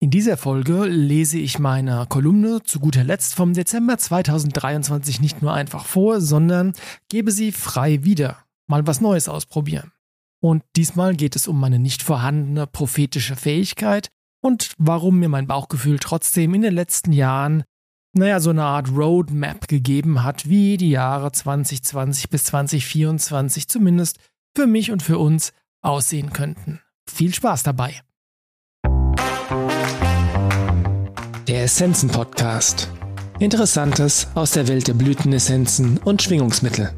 In dieser Folge lese ich meine Kolumne zu guter Letzt vom Dezember 2023 nicht nur einfach vor, sondern gebe sie frei wieder. Mal was Neues ausprobieren. Und diesmal geht es um meine nicht vorhandene prophetische Fähigkeit und warum mir mein Bauchgefühl trotzdem in den letzten Jahren, naja, so eine Art Roadmap gegeben hat, wie die Jahre 2020 bis 2024 zumindest für mich und für uns aussehen könnten. Viel Spaß dabei! Der Essenzen Podcast. Interessantes aus der Welt der Blütenessenzen und Schwingungsmittel.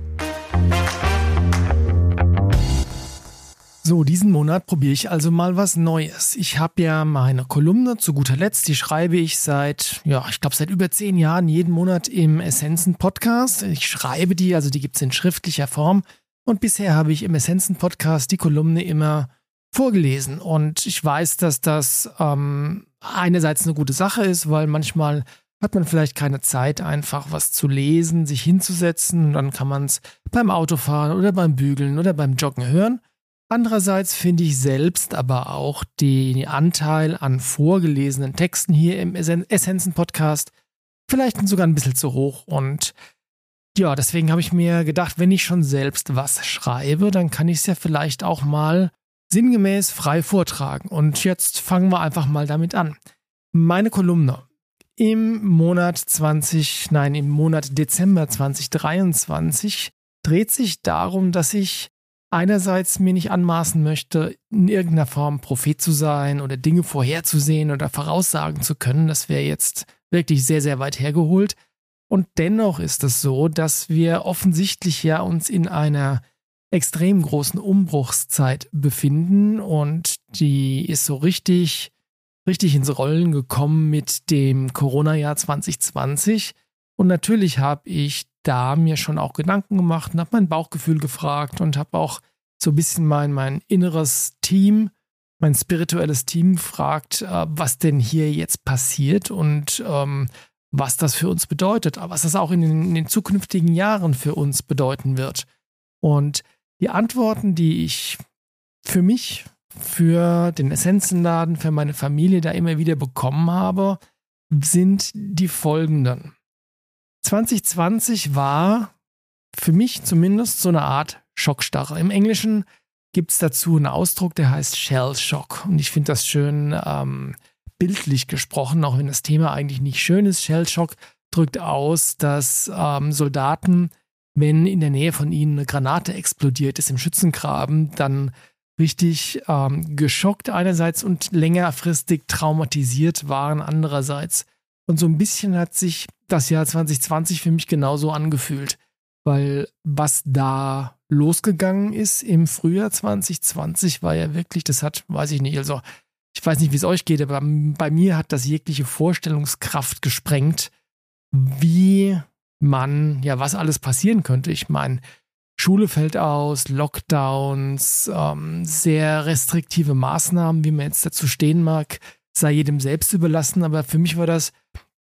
So, diesen Monat probiere ich also mal was Neues. Ich habe ja meine Kolumne zu guter Letzt, die schreibe ich seit, ja, ich glaube seit über zehn Jahren jeden Monat im Essenzen Podcast. Ich schreibe die, also die gibt es in schriftlicher Form. Und bisher habe ich im Essenzen Podcast die Kolumne immer vorgelesen. Und ich weiß, dass das ähm, einerseits eine gute Sache ist, weil manchmal hat man vielleicht keine Zeit, einfach was zu lesen, sich hinzusetzen und dann kann man es beim Autofahren oder beim Bügeln oder beim Joggen hören. Andererseits finde ich selbst aber auch den Anteil an vorgelesenen Texten hier im Essenzen-Podcast vielleicht sogar ein bisschen zu hoch und ja, deswegen habe ich mir gedacht, wenn ich schon selbst was schreibe, dann kann ich es ja vielleicht auch mal sinngemäß frei vortragen. Und jetzt fangen wir einfach mal damit an. Meine Kolumne im Monat 20, nein, im Monat Dezember 2023 dreht sich darum, dass ich einerseits mir nicht anmaßen möchte, in irgendeiner Form Prophet zu sein oder Dinge vorherzusehen oder voraussagen zu können. Das wäre jetzt wirklich sehr, sehr weit hergeholt. Und dennoch ist es so, dass wir offensichtlich ja uns in einer extrem großen Umbruchszeit befinden und die ist so richtig, richtig ins Rollen gekommen mit dem Corona-Jahr 2020. Und natürlich habe ich da mir schon auch Gedanken gemacht und habe mein Bauchgefühl gefragt und habe auch so ein bisschen mein, mein inneres Team, mein spirituelles Team gefragt, äh, was denn hier jetzt passiert und ähm, was das für uns bedeutet, was das auch in den, in den zukünftigen Jahren für uns bedeuten wird. Und die Antworten, die ich für mich, für den Essenzenladen, für meine Familie da immer wieder bekommen habe, sind die folgenden. 2020 war für mich zumindest so eine Art Schockstarre. Im Englischen gibt es dazu einen Ausdruck, der heißt Shell Shock. Und ich finde das schön ähm, bildlich gesprochen, auch wenn das Thema eigentlich nicht schön ist. Shell Shock drückt aus, dass ähm, Soldaten wenn in der Nähe von ihnen eine Granate explodiert ist im Schützengraben, dann richtig ähm, geschockt einerseits und längerfristig traumatisiert waren andererseits. Und so ein bisschen hat sich das Jahr 2020 für mich genauso angefühlt, weil was da losgegangen ist im Frühjahr 2020 war ja wirklich, das hat, weiß ich nicht, also ich weiß nicht, wie es euch geht, aber bei mir hat das jegliche Vorstellungskraft gesprengt, wie man, ja, was alles passieren könnte. Ich meine, Schule fällt aus, Lockdowns, ähm, sehr restriktive Maßnahmen, wie man jetzt dazu stehen mag, sei jedem selbst überlassen. Aber für mich war das,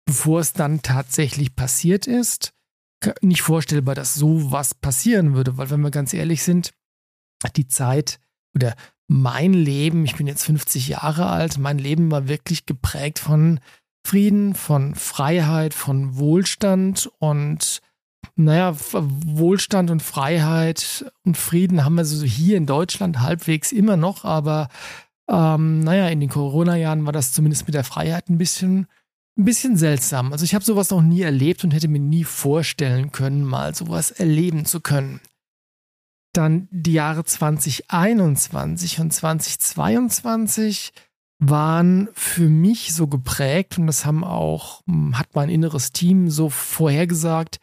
bevor es dann tatsächlich passiert ist, nicht vorstellbar, dass so was passieren würde. Weil wenn wir ganz ehrlich sind, die Zeit oder mein Leben, ich bin jetzt 50 Jahre alt, mein Leben war wirklich geprägt von Frieden, von Freiheit, von Wohlstand und naja, Wohlstand und Freiheit und Frieden haben wir so hier in Deutschland halbwegs immer noch, aber ähm, naja, in den Corona-Jahren war das zumindest mit der Freiheit ein bisschen, ein bisschen seltsam. Also ich habe sowas noch nie erlebt und hätte mir nie vorstellen können, mal sowas erleben zu können. Dann die Jahre 2021 und 2022 waren für mich so geprägt und das haben auch, hm, hat mein inneres Team so vorhergesagt,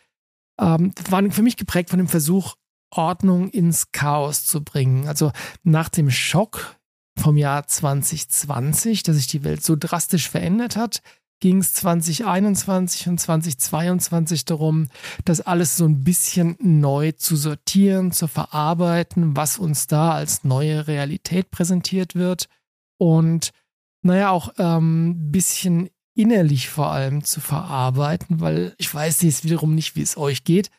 ähm, waren für mich geprägt von dem Versuch, Ordnung ins Chaos zu bringen. Also nach dem Schock vom Jahr 2020, dass sich die Welt so drastisch verändert hat, ging es 2021 und 2022 darum, das alles so ein bisschen neu zu sortieren, zu verarbeiten, was uns da als neue Realität präsentiert wird. Und naja, auch ein ähm, bisschen innerlich vor allem zu verarbeiten, weil ich weiß jetzt wiederum nicht, wie es euch geht,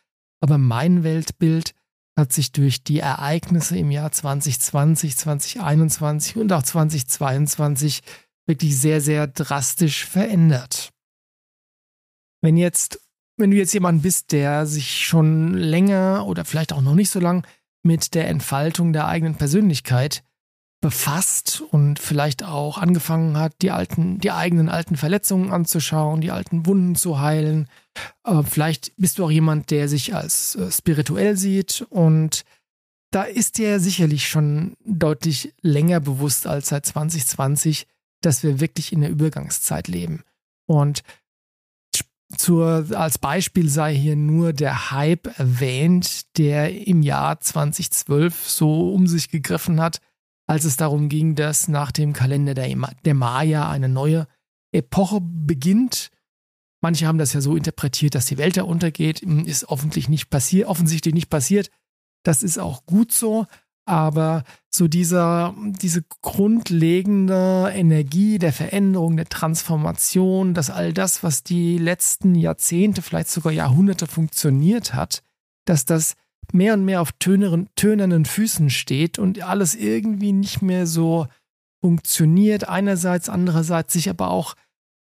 aber mein Weltbild hat sich durch die Ereignisse im Jahr 2020, 2021 und auch 2022 wirklich sehr, sehr drastisch verändert. Wenn jetzt, wenn du jetzt jemand bist, der sich schon länger oder vielleicht auch noch nicht so lang mit der Entfaltung der eigenen Persönlichkeit befasst und vielleicht auch angefangen hat, die alten, die eigenen alten Verletzungen anzuschauen, die alten Wunden zu heilen. Äh, vielleicht bist du auch jemand, der sich als äh, spirituell sieht und da ist dir sicherlich schon deutlich länger bewusst als seit 2020, dass wir wirklich in der Übergangszeit leben. Und zur, als Beispiel sei hier nur der Hype erwähnt, der im Jahr 2012 so um sich gegriffen hat, als es darum ging, dass nach dem Kalender der, der Maya eine neue Epoche beginnt. Manche haben das ja so interpretiert, dass die Welt da untergeht. Ist offensichtlich nicht passiert, offensichtlich nicht passiert. Das ist auch gut so. Aber so dieser, diese grundlegende Energie der Veränderung, der Transformation, dass all das, was die letzten Jahrzehnte, vielleicht sogar Jahrhunderte funktioniert hat, dass das mehr und mehr auf töneren, tönernen Füßen steht und alles irgendwie nicht mehr so funktioniert. Einerseits, andererseits sich aber auch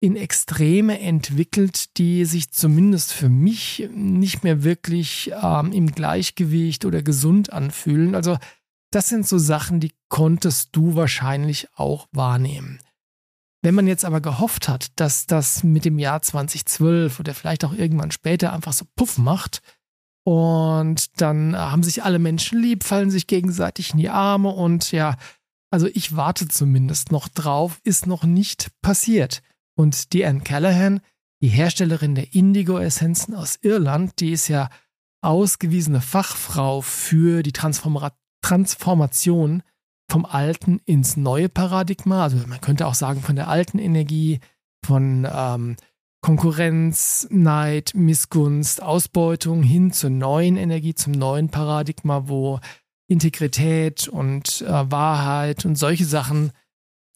in Extreme entwickelt, die sich zumindest für mich nicht mehr wirklich ähm, im Gleichgewicht oder gesund anfühlen. Also das sind so Sachen, die konntest du wahrscheinlich auch wahrnehmen. Wenn man jetzt aber gehofft hat, dass das mit dem Jahr 2012 oder vielleicht auch irgendwann später einfach so puff macht, und dann haben sich alle Menschen lieb, fallen sich gegenseitig in die Arme und ja, also ich warte zumindest noch drauf, ist noch nicht passiert. Und die Anne Callahan, die Herstellerin der Indigo-Essenzen aus Irland, die ist ja ausgewiesene Fachfrau für die Transforma Transformation vom alten ins neue Paradigma. Also man könnte auch sagen von der alten Energie, von ähm, Konkurrenz, Neid, Missgunst, Ausbeutung hin zur neuen Energie, zum neuen Paradigma, wo Integrität und äh, Wahrheit und solche Sachen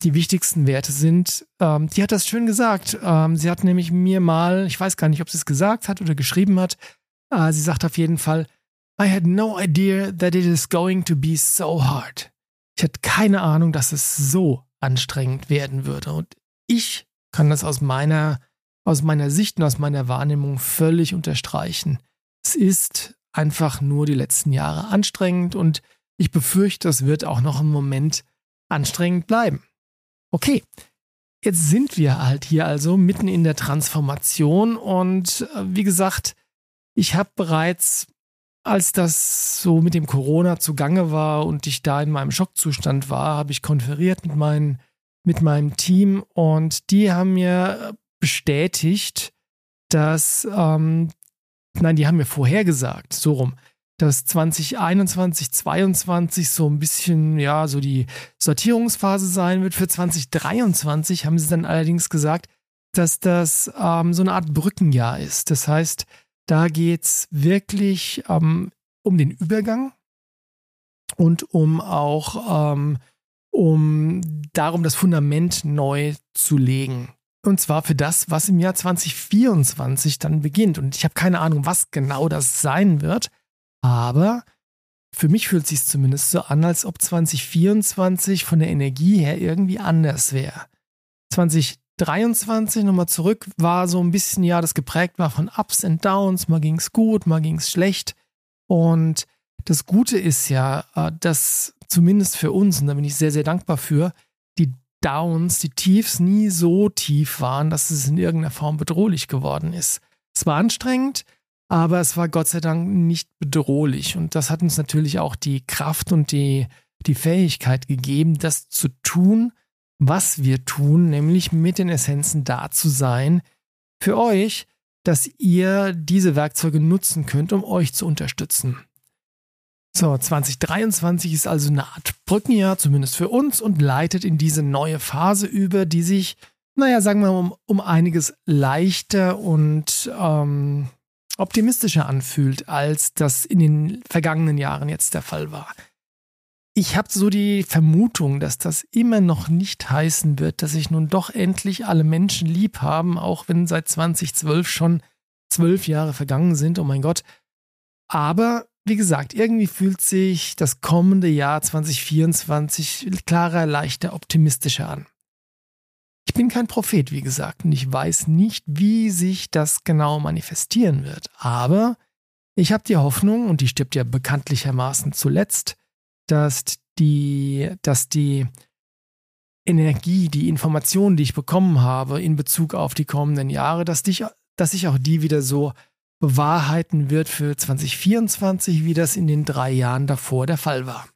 die wichtigsten Werte sind. Ähm, die hat das schön gesagt. Ähm, sie hat nämlich mir mal, ich weiß gar nicht, ob sie es gesagt hat oder geschrieben hat, äh, sie sagt auf jeden Fall, I had no idea that it is going to be so hard. Ich hatte keine Ahnung, dass es so anstrengend werden würde. Und ich kann das aus meiner aus meiner Sicht und aus meiner Wahrnehmung völlig unterstreichen. Es ist einfach nur die letzten Jahre anstrengend und ich befürchte, es wird auch noch einen Moment anstrengend bleiben. Okay, jetzt sind wir halt hier also mitten in der Transformation und äh, wie gesagt, ich habe bereits, als das so mit dem Corona zugange war und ich da in meinem Schockzustand war, habe ich konferiert mit, meinen, mit meinem Team und die haben mir bestätigt, dass, ähm, nein, die haben mir vorhergesagt, so rum, dass 2021, 2022 so ein bisschen, ja, so die Sortierungsphase sein wird. Für 2023 haben sie dann allerdings gesagt, dass das ähm, so eine Art Brückenjahr ist. Das heißt, da geht es wirklich ähm, um den Übergang und um auch ähm, um darum, das Fundament neu zu legen. Und zwar für das, was im Jahr 2024 dann beginnt. Und ich habe keine Ahnung, was genau das sein wird. Aber für mich fühlt es sich zumindest so an, als ob 2024 von der Energie her irgendwie anders wäre. 2023 nochmal zurück war so ein bisschen, ja, das geprägt war von Ups und Downs. Mal ging es gut, mal ging es schlecht. Und das Gute ist ja, äh, dass zumindest für uns, und da bin ich sehr, sehr dankbar für, die Downs, die Tiefs nie so tief waren, dass es in irgendeiner Form bedrohlich geworden ist. Es war anstrengend, aber es war Gott sei Dank nicht bedrohlich. Und das hat uns natürlich auch die Kraft und die, die Fähigkeit gegeben, das zu tun, was wir tun, nämlich mit den Essenzen da zu sein für euch, dass ihr diese Werkzeuge nutzen könnt, um euch zu unterstützen. So, 2023 ist also eine Art Brückenjahr, zumindest für uns, und leitet in diese neue Phase über, die sich, naja, sagen wir mal, um, um einiges leichter und ähm, optimistischer anfühlt, als das in den vergangenen Jahren jetzt der Fall war. Ich habe so die Vermutung, dass das immer noch nicht heißen wird, dass sich nun doch endlich alle Menschen lieb haben, auch wenn seit 2012 schon zwölf Jahre vergangen sind. Oh mein Gott. Aber wie gesagt, irgendwie fühlt sich das kommende Jahr 2024 klarer, leichter, optimistischer an. Ich bin kein Prophet, wie gesagt, und ich weiß nicht, wie sich das genau manifestieren wird. Aber ich habe die Hoffnung, und die stirbt ja bekanntlichermaßen zuletzt, dass die, dass die Energie, die Informationen, die ich bekommen habe in Bezug auf die kommenden Jahre, dass, dich, dass sich auch die wieder so bewahrheiten wird für 2024, wie das in den drei Jahren davor der Fall war.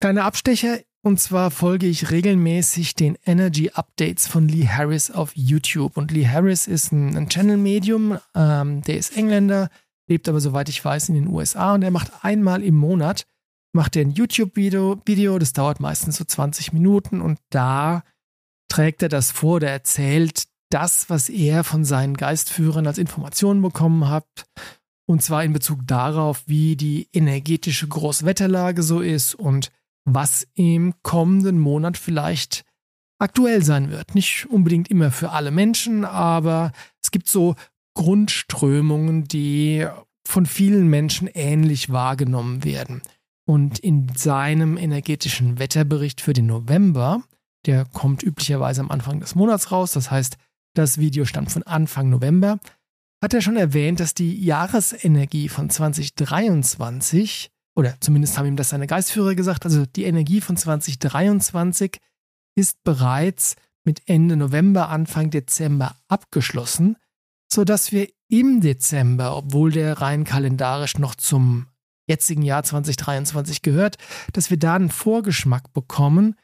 Kleiner Abstecher, und zwar folge ich regelmäßig den Energy Updates von Lee Harris auf YouTube. Und Lee Harris ist ein, ein Channel-Medium, ähm, der ist Engländer, lebt aber soweit ich weiß in den USA und er macht einmal im Monat macht er ein YouTube-Video, Video, das dauert meistens so 20 Minuten und da trägt er das vor, der erzählt das, was er von seinen Geistführern als Informationen bekommen hat. Und zwar in Bezug darauf, wie die energetische Großwetterlage so ist und was im kommenden Monat vielleicht aktuell sein wird. Nicht unbedingt immer für alle Menschen, aber es gibt so Grundströmungen, die von vielen Menschen ähnlich wahrgenommen werden. Und in seinem energetischen Wetterbericht für den November, der kommt üblicherweise am Anfang des Monats raus, das heißt, das Video stammt von Anfang November, hat er schon erwähnt, dass die Jahresenergie von 2023, oder zumindest haben ihm das seine Geistführer gesagt, also die Energie von 2023 ist bereits mit Ende November, Anfang Dezember abgeschlossen, sodass wir im Dezember, obwohl der rein kalendarisch noch zum jetzigen Jahr 2023 gehört, dass wir da einen Vorgeschmack bekommen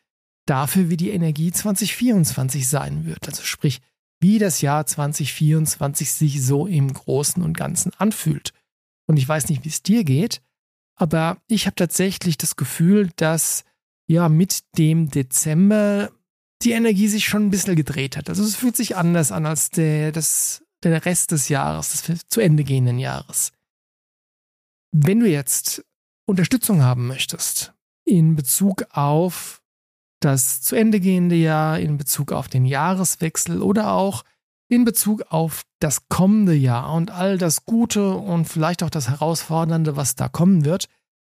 dafür, wie die Energie 2024 sein wird. Also sprich, wie das Jahr 2024 sich so im Großen und Ganzen anfühlt. Und ich weiß nicht, wie es dir geht, aber ich habe tatsächlich das Gefühl, dass ja mit dem Dezember die Energie sich schon ein bisschen gedreht hat. Also es fühlt sich anders an als der, das, der Rest des Jahres, des zu Ende gehenden Jahres. Wenn du jetzt Unterstützung haben möchtest in Bezug auf das zu Ende gehende Jahr, in Bezug auf den Jahreswechsel oder auch in Bezug auf das kommende Jahr und all das Gute und vielleicht auch das Herausfordernde, was da kommen wird,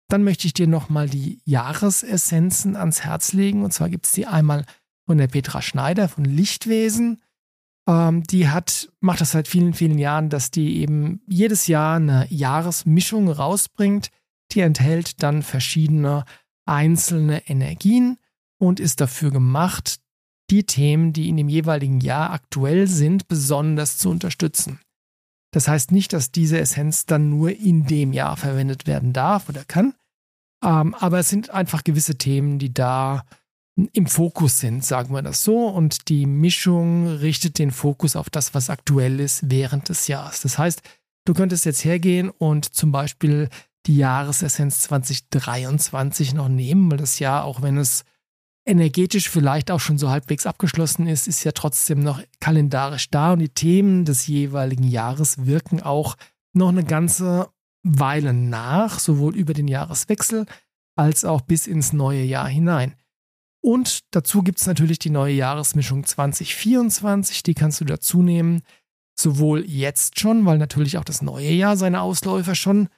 dann möchte ich dir nochmal die Jahresessenzen ans Herz legen. Und zwar gibt es die einmal von der Petra Schneider von Lichtwesen ähm, die hat, macht das seit vielen, vielen Jahren, dass die eben jedes Jahr eine Jahresmischung rausbringt. Die enthält dann verschiedene einzelne Energien und ist dafür gemacht, die Themen, die in dem jeweiligen Jahr aktuell sind, besonders zu unterstützen. Das heißt nicht, dass diese Essenz dann nur in dem Jahr verwendet werden darf oder kann, ähm, aber es sind einfach gewisse Themen, die da im Fokus sind, sagen wir das so. Und die Mischung richtet den Fokus auf das, was aktuell ist während des Jahres. Das heißt, du könntest jetzt hergehen und zum Beispiel die Jahresessenz 2023 noch nehmen, weil das Jahr, auch wenn es energetisch vielleicht auch schon so halbwegs abgeschlossen ist, ist ja trotzdem noch kalendarisch da und die Themen des jeweiligen Jahres wirken auch noch eine ganze Weile nach, sowohl über den Jahreswechsel als auch bis ins neue Jahr hinein. Und dazu gibt es natürlich die neue Jahresmischung 2024, die kannst du dazu nehmen. Sowohl jetzt schon, weil natürlich auch das neue Jahr seine Ausläufer schon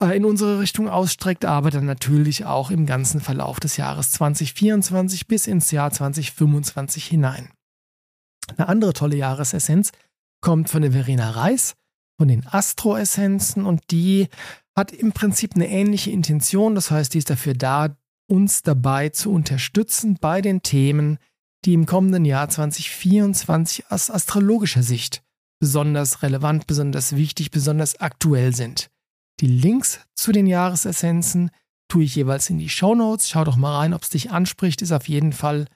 in unsere Richtung ausstreckt, aber dann natürlich auch im ganzen Verlauf des Jahres 2024 bis ins Jahr 2025 hinein. Eine andere tolle Jahresessenz kommt von der Verena Reis, von den Astro-Essenzen und die hat im Prinzip eine ähnliche Intention. Das heißt, die ist dafür da, uns dabei zu unterstützen bei den Themen, die im kommenden Jahr 2024 aus astrologischer Sicht besonders relevant, besonders wichtig, besonders aktuell sind. Die Links zu den Jahresessenzen tue ich jeweils in die Show Notes. Schau doch mal rein, ob es dich anspricht. Ist auf jeden Fall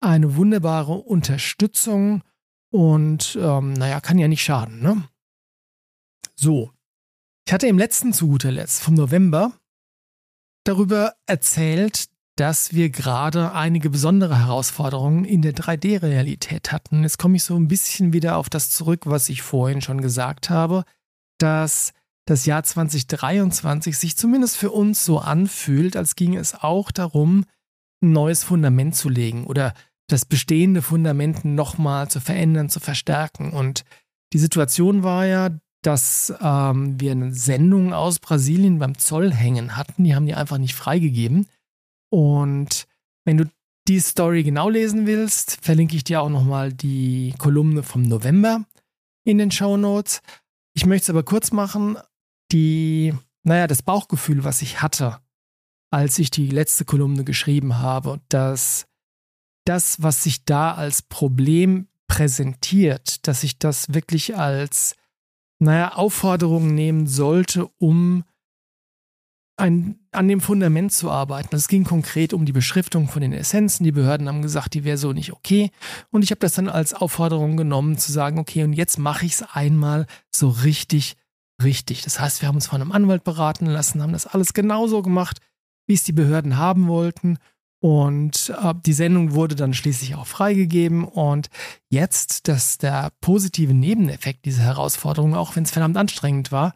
eine wunderbare Unterstützung und ähm, naja, kann ja nicht schaden. Ne? So, ich hatte im letzten zu guter Letzt vom November darüber erzählt, dass wir gerade einige besondere Herausforderungen in der 3D-Realität hatten. Jetzt komme ich so ein bisschen wieder auf das zurück, was ich vorhin schon gesagt habe, dass das Jahr 2023 sich zumindest für uns so anfühlt, als ginge es auch darum, ein neues Fundament zu legen oder das bestehende Fundament nochmal zu verändern, zu verstärken. Und die Situation war ja, dass ähm, wir eine Sendung aus Brasilien beim Zoll hängen hatten. Die haben die einfach nicht freigegeben. Und wenn du die Story genau lesen willst, verlinke ich dir auch nochmal die Kolumne vom November in den Show Notes. Ich möchte es aber kurz machen. Die, naja, das Bauchgefühl, was ich hatte, als ich die letzte Kolumne geschrieben habe, dass das, was sich da als Problem präsentiert, dass ich das wirklich als, naja, Aufforderung nehmen sollte, um ein, an dem Fundament zu arbeiten. Es ging konkret um die Beschriftung von den Essenzen. Die Behörden haben gesagt, die wäre so nicht okay. Und ich habe das dann als Aufforderung genommen, zu sagen, okay, und jetzt mache ich es einmal so richtig, richtig. Das heißt, wir haben uns von einem Anwalt beraten lassen, haben das alles genauso gemacht, wie es die Behörden haben wollten. Und äh, die Sendung wurde dann schließlich auch freigegeben. Und jetzt, dass der positive Nebeneffekt dieser Herausforderung, auch wenn es verdammt anstrengend war,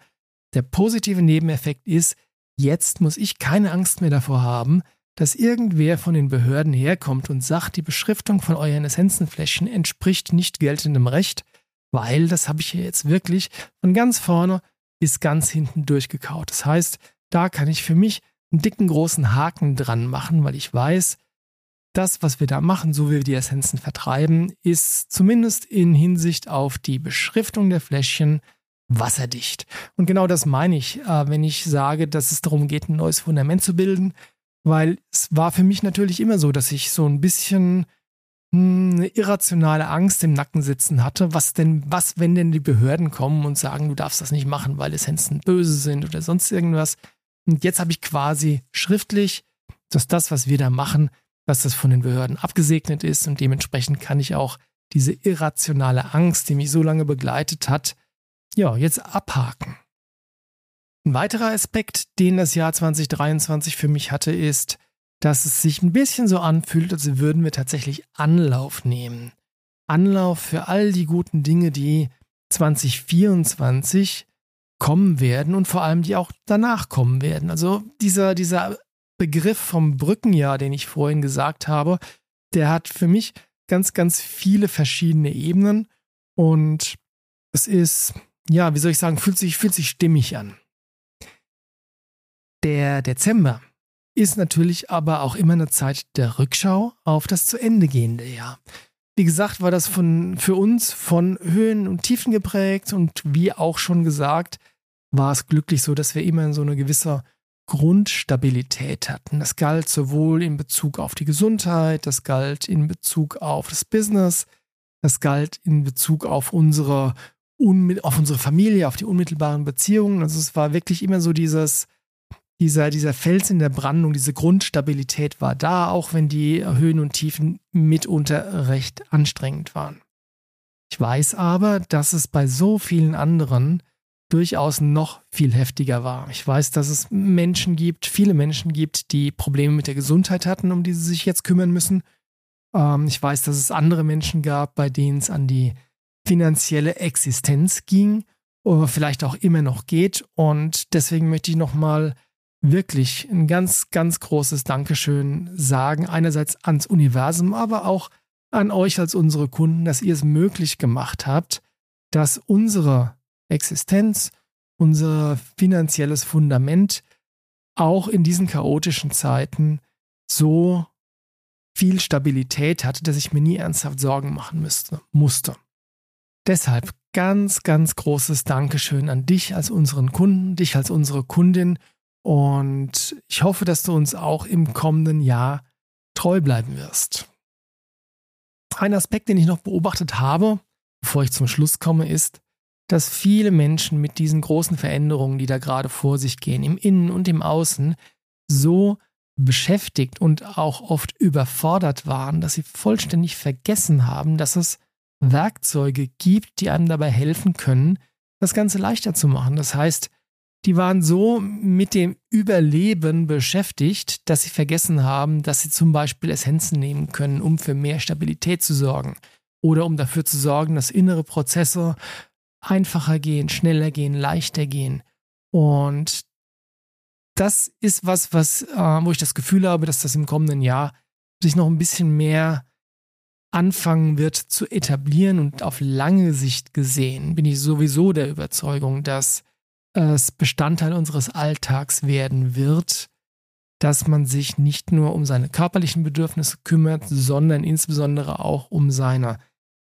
der positive Nebeneffekt ist, Jetzt muss ich keine Angst mehr davor haben, dass irgendwer von den Behörden herkommt und sagt, die Beschriftung von euren Essenzenfläschchen entspricht nicht geltendem Recht, weil das habe ich hier jetzt wirklich von ganz vorne bis ganz hinten durchgekaut. Das heißt, da kann ich für mich einen dicken großen Haken dran machen, weil ich weiß, das, was wir da machen, so wie wir die Essenzen vertreiben, ist zumindest in Hinsicht auf die Beschriftung der Fläschchen wasserdicht. Und genau das meine ich, äh, wenn ich sage, dass es darum geht, ein neues Fundament zu bilden, weil es war für mich natürlich immer so, dass ich so ein bisschen eine irrationale Angst im Nacken sitzen hatte. Was denn, was, wenn denn die Behörden kommen und sagen, du darfst das nicht machen, weil Essenzen böse sind oder sonst irgendwas. Und jetzt habe ich quasi schriftlich, dass das, was wir da machen, dass das von den Behörden abgesegnet ist und dementsprechend kann ich auch diese irrationale Angst, die mich so lange begleitet hat, ja, jetzt abhaken. Ein weiterer Aspekt, den das Jahr 2023 für mich hatte, ist, dass es sich ein bisschen so anfühlt, als würden wir tatsächlich Anlauf nehmen. Anlauf für all die guten Dinge, die 2024 kommen werden und vor allem die auch danach kommen werden. Also dieser, dieser Begriff vom Brückenjahr, den ich vorhin gesagt habe, der hat für mich ganz, ganz viele verschiedene Ebenen und es ist ja, wie soll ich sagen, fühlt sich, fühlt sich stimmig an. Der Dezember ist natürlich aber auch immer eine Zeit der Rückschau auf das zu Ende gehende Jahr. Wie gesagt, war das von, für uns von Höhen und Tiefen geprägt und wie auch schon gesagt, war es glücklich so, dass wir immer so eine gewisse Grundstabilität hatten. Das galt sowohl in Bezug auf die Gesundheit, das galt in Bezug auf das Business, das galt in Bezug auf unsere auf unsere Familie, auf die unmittelbaren Beziehungen. Also es war wirklich immer so dieses, dieser, dieser Fels in der Brandung, diese Grundstabilität war da, auch wenn die Höhen und Tiefen mitunter recht anstrengend waren. Ich weiß aber, dass es bei so vielen anderen durchaus noch viel heftiger war. Ich weiß, dass es Menschen gibt, viele Menschen gibt, die Probleme mit der Gesundheit hatten, um die sie sich jetzt kümmern müssen. Ähm, ich weiß, dass es andere Menschen gab, bei denen es an die finanzielle Existenz ging oder vielleicht auch immer noch geht. Und deswegen möchte ich nochmal wirklich ein ganz, ganz großes Dankeschön sagen. Einerseits ans Universum, aber auch an euch als unsere Kunden, dass ihr es möglich gemacht habt, dass unsere Existenz, unser finanzielles Fundament auch in diesen chaotischen Zeiten so viel Stabilität hatte, dass ich mir nie ernsthaft Sorgen machen müsste, musste. Deshalb ganz, ganz großes Dankeschön an dich als unseren Kunden, dich als unsere Kundin. Und ich hoffe, dass du uns auch im kommenden Jahr treu bleiben wirst. Ein Aspekt, den ich noch beobachtet habe, bevor ich zum Schluss komme, ist, dass viele Menschen mit diesen großen Veränderungen, die da gerade vor sich gehen, im Innen und im Außen, so beschäftigt und auch oft überfordert waren, dass sie vollständig vergessen haben, dass es Werkzeuge gibt, die einem dabei helfen können, das Ganze leichter zu machen. Das heißt, die waren so mit dem Überleben beschäftigt, dass sie vergessen haben, dass sie zum Beispiel Essenzen nehmen können, um für mehr Stabilität zu sorgen oder um dafür zu sorgen, dass innere Prozesse einfacher gehen, schneller gehen, leichter gehen. Und das ist was, was, äh, wo ich das Gefühl habe, dass das im kommenden Jahr sich noch ein bisschen mehr anfangen wird zu etablieren und auf lange Sicht gesehen, bin ich sowieso der Überzeugung, dass es Bestandteil unseres Alltags werden wird, dass man sich nicht nur um seine körperlichen Bedürfnisse kümmert, sondern insbesondere auch um seine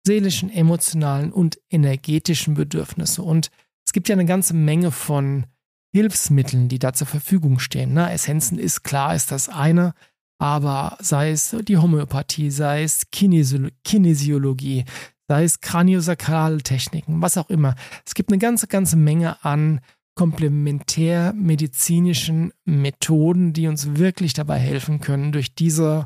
seelischen, emotionalen und energetischen Bedürfnisse. Und es gibt ja eine ganze Menge von Hilfsmitteln, die da zur Verfügung stehen. Ne? Essenzen ist klar, ist das eine, aber sei es die Homöopathie, sei es Kinesiologie, sei es kraniosakrale Techniken, was auch immer. Es gibt eine ganze, ganze Menge an komplementärmedizinischen Methoden, die uns wirklich dabei helfen können, durch diese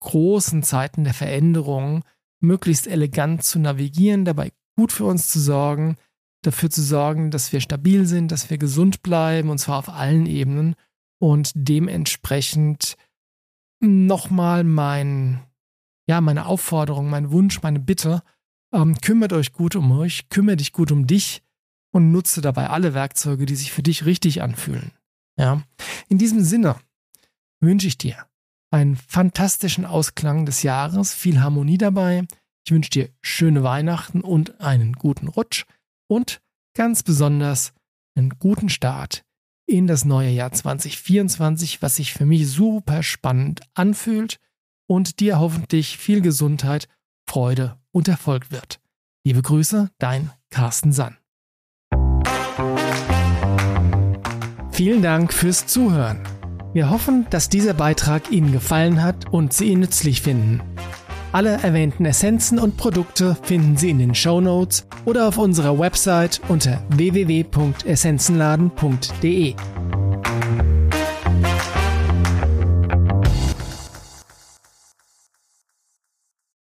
großen Zeiten der Veränderung möglichst elegant zu navigieren, dabei gut für uns zu sorgen, dafür zu sorgen, dass wir stabil sind, dass wir gesund bleiben, und zwar auf allen Ebenen. Und dementsprechend nochmal mein, ja, meine Aufforderung, mein Wunsch, meine Bitte, ähm, kümmert euch gut um euch, kümmere dich gut um dich und nutze dabei alle Werkzeuge, die sich für dich richtig anfühlen. Ja. In diesem Sinne wünsche ich dir einen fantastischen Ausklang des Jahres, viel Harmonie dabei. Ich wünsche dir schöne Weihnachten und einen guten Rutsch und ganz besonders einen guten Start in das neue Jahr 2024, was sich für mich super spannend anfühlt und dir hoffentlich viel Gesundheit, Freude und Erfolg wird. Liebe Grüße, dein Carsten Sann. Vielen Dank fürs Zuhören. Wir hoffen, dass dieser Beitrag Ihnen gefallen hat und Sie ihn nützlich finden. Alle erwähnten Essenzen und Produkte finden Sie in den Show Notes oder auf unserer Website unter www.essenzenladen.de.